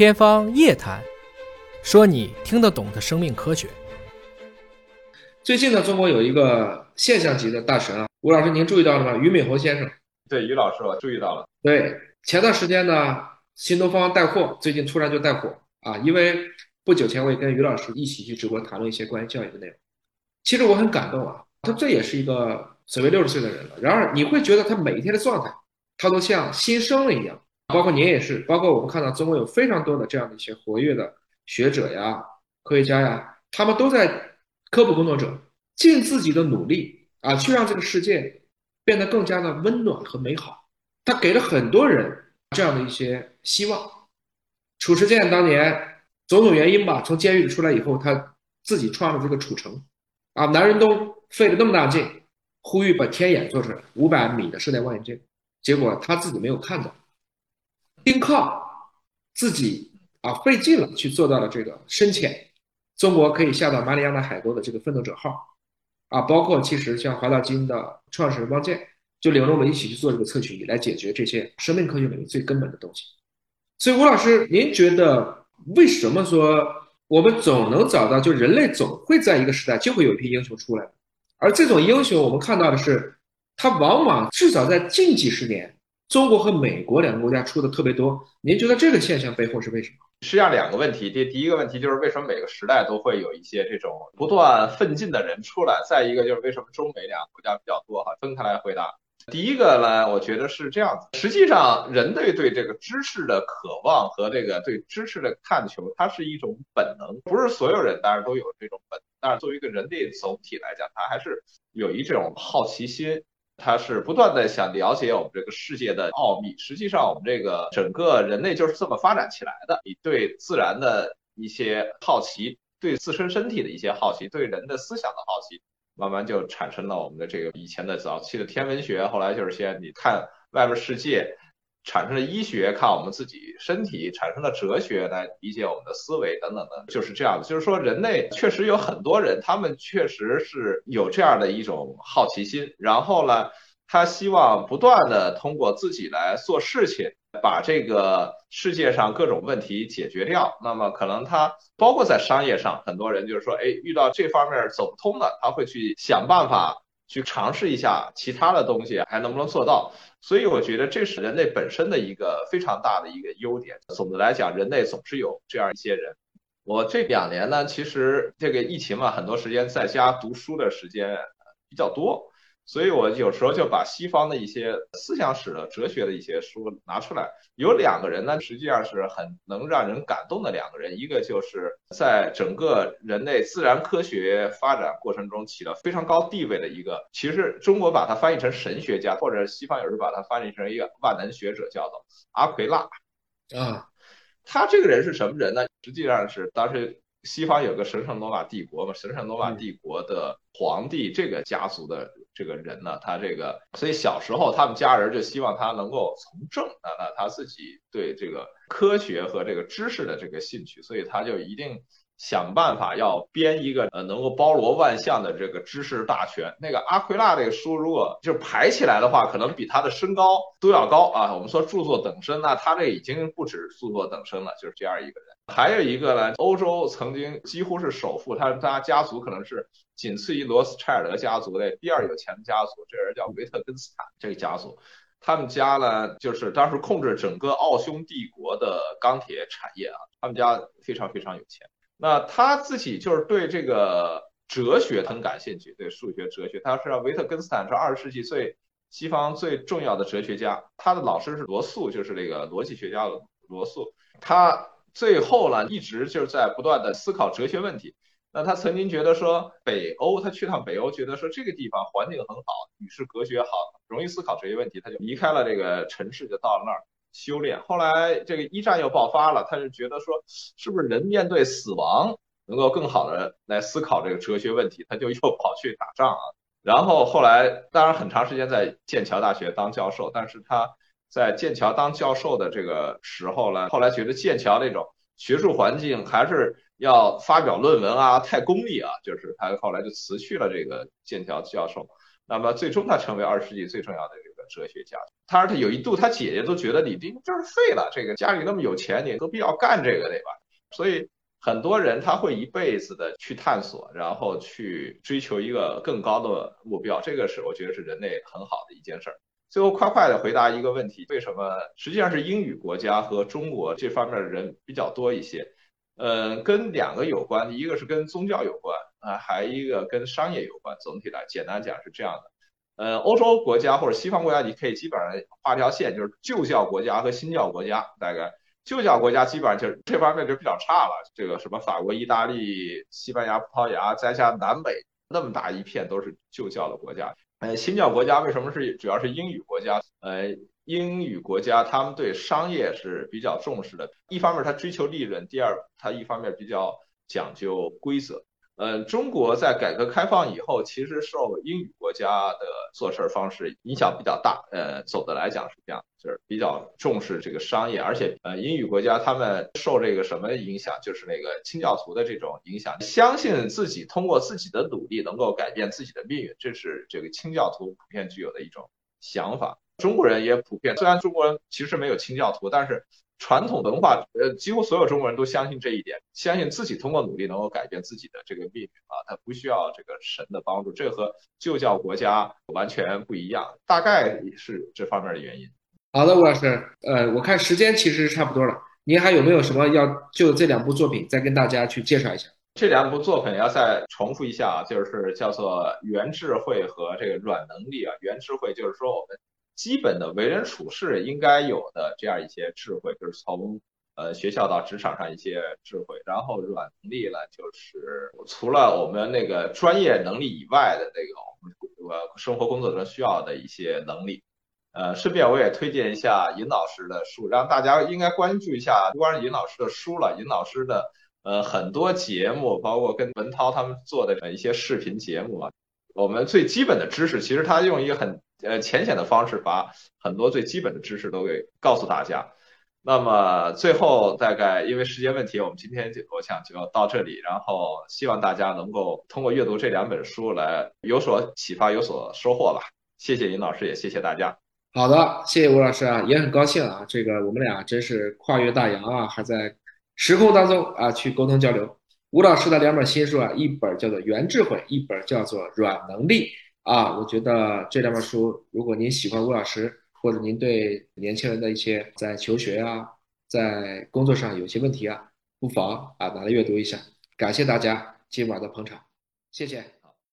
天方夜谭，说你听得懂的生命科学。最近呢，中国有一个现象级的大神啊，吴老师您注意到了吗？俞敏洪先生。对，于老师我注意到了。对，前段时间呢，新东方带货，最近突然就带火啊，因为不久前我也跟于老师一起去直播谈论一些关于教育的内容。其实我很感动啊，他这也是一个所谓六十岁的人了，然而你会觉得他每一天的状态，他都像新生了一样。包括您也是，包括我们看到中国有非常多的这样的一些活跃的学者呀、科学家呀，他们都在。科普工作者尽自己的努力啊，去让这个世界变得更加的温暖和美好。他给了很多人这样的一些希望。褚时健当年种种原因吧，从监狱里出来以后，他自己创了这个褚城，啊，南仁东费了那么大劲，呼吁把天眼做出来，五百米的射电望远镜，结果他自己没有看到。丁亢自己啊费劲了去做到了这个深潜。中国可以下到马里亚纳海沟的这个奋斗者号，啊，包括其实像华大基因的创始人汪建，就领着我们一起去做这个测序仪，来解决这些生命科学领域最根本的东西。所以吴老师，您觉得为什么说我们总能找到，就人类总会在一个时代就会有一批英雄出来，而这种英雄我们看到的是，他往往至少在近几十年，中国和美国两个国家出的特别多。您觉得这个现象背后是为什么？实际上两个问题，第第一个问题就是为什么每个时代都会有一些这种不断奋进的人出来？再一个就是为什么中美两个国家比较多？哈，分开来回答。第一个呢，我觉得是这样子。实际上，人类对这个知识的渴望和这个对知识的探求，它是一种本能，不是所有人当然都有这种本能，但是作为一个人类总体来讲，他还是有一种好奇心。他是不断的想了解我们这个世界的奥秘。实际上，我们这个整个人类就是这么发展起来的。你对自然的一些好奇，对自身身体的一些好奇，对人的思想的好奇，慢慢就产生了我们的这个以前的早期的天文学，后来就是先你看外面世界，产生了医学，看我们自己身体，产生了哲学来理解我们的思维等等的，就是这样的。就是说，人类确实有很多人，他们确实是有这样的一种好奇心，然后呢。他希望不断的通过自己来做事情，把这个世界上各种问题解决掉。那么可能他包括在商业上，很多人就是说，哎，遇到这方面走不通的，他会去想办法去尝试一下其他的东西，还能不能做到。所以我觉得这是人类本身的一个非常大的一个优点。总的来讲，人类总是有这样一些人。我这两年呢，其实这个疫情嘛，很多时间在家读书的时间比较多。所以，我有时候就把西方的一些思想史的、哲学的一些书拿出来。有两个人呢，实际上是很能让人感动的两个人。一个就是在整个人类自然科学发展过程中起到非常高地位的一个，其实中国把它翻译成神学家，或者西方有时候把它翻译成一个万能学者，叫做阿奎那。啊，他这个人是什么人呢？实际上是当时西方有个神圣罗马帝国嘛，神圣罗马帝国的皇帝这个家族的。这个人呢，他这个，所以小时候他们家人就希望他能够从政。那那他自己对这个科学和这个知识的这个兴趣，所以他就一定想办法要编一个呃能够包罗万象的这个知识大全。那个阿奎那这个书，如果就排起来的话，可能比他的身高都要高啊。我们说著作等身，那他这已经不止著作等身了，就是这样一个人。还有一个呢，欧洲曾经几乎是首富，他他家族可能是仅次于罗斯柴尔德家族的第二有钱的家族。这人叫维特根斯坦，这个家族，他们家呢就是当时控制整个奥匈帝国的钢铁产业啊，他们家非常非常有钱。那他自己就是对这个哲学很感兴趣，对数学、哲学。他是维特根斯坦是二十世纪最西方最重要的哲学家，他的老师是罗素，就是那个逻辑学家的罗素，他。最后呢，一直就是在不断的思考哲学问题。那他曾经觉得说，北欧，他去趟北欧，觉得说这个地方环境很好，与世隔绝好，容易思考哲学问题，他就离开了这个城市，就到了那儿修炼。后来这个一战又爆发了，他就觉得说，是不是人面对死亡能够更好的来思考这个哲学问题？他就又跑去打仗啊。然后后来，当然很长时间在剑桥大学当教授，但是他。在剑桥当教授的这个时候呢，后来觉得剑桥那种学术环境还是要发表论文啊，太功利啊，就是他后来就辞去了这个剑桥教授。那么最终他成为二十世纪最重要的这个哲学家。他说他有一度他姐姐都觉得你这就是废了，这个家里那么有钱，你何必要干这个对吧？所以很多人他会一辈子的去探索，然后去追求一个更高的目标，这个是我觉得是人类很好的一件事儿。最后快快的回答一个问题：为什么实际上是英语国家和中国这方面的人比较多一些？呃，跟两个有关，一个是跟宗教有关啊，还一个跟商业有关。总体来简单讲是这样的。呃，欧洲国家或者西方国家，你可以基本上画条线，就是旧教国家和新教国家。大概旧教国家基本上就是这方面就比较差了。这个什么法国、意大利、西班牙、葡萄牙，再加南美那么大一片都是旧教的国家。呃，新教国家为什么是主要是英语国家？呃，英语国家他们对商业是比较重视的，一方面他追求利润，第二他一方面比较讲究规则。嗯，中国在改革开放以后，其实受英语国家的做事方式影响比较大。呃，总的来讲是这样，就是比较重视这个商业，而且呃，英语国家他们受这个什么影响，就是那个清教徒的这种影响，相信自己通过自己的努力能够改变自己的命运，这是这个清教徒普遍具有的一种想法。中国人也普遍，虽然中国人其实没有清教徒，但是。传统文化，呃，几乎所有中国人都相信这一点，相信自己通过努力能够改变自己的这个命运啊，他不需要这个神的帮助，这和旧教国家完全不一样，大概是这方面的原因。好的，吴老师，呃，我看时间其实差不多了，您还有没有什么要就这两部作品再跟大家去介绍一下？这两部作品要再重复一下啊，就是叫做《原智慧》和这个《软能力》啊，《原智慧》就是说我们。基本的为人处事应该有的这样一些智慧，就是从呃学校到职场上一些智慧。然后软能力呢，就是除了我们那个专业能力以外的那个呃生活工作中需要的一些能力。呃，顺便我也推荐一下尹老师的书，让大家应该关注一下，不光是尹老师的书了，尹老师的呃很多节目，包括跟文涛他们做的一些视频节目啊。我们最基本的知识，其实他用一个很。呃，浅显的方式把很多最基本的知识都给告诉大家。那么最后大概因为时间问题，我们今天就我想就要到这里。然后希望大家能够通过阅读这两本书来有所启发，有所收获吧。谢谢尹老师，也谢谢大家。好的，谢谢吴老师啊，也很高兴啊，这个我们俩真是跨越大洋啊，还在时空当中啊去沟通交流。吴老师的两本新书啊，一本叫做《原智慧》，一本叫做《软能力》。啊，我觉得这两本书，如果您喜欢吴老师，或者您对年轻人的一些在求学啊，在工作上有些问题啊，不妨啊拿来阅读一下。感谢大家今晚的捧场，谢谢。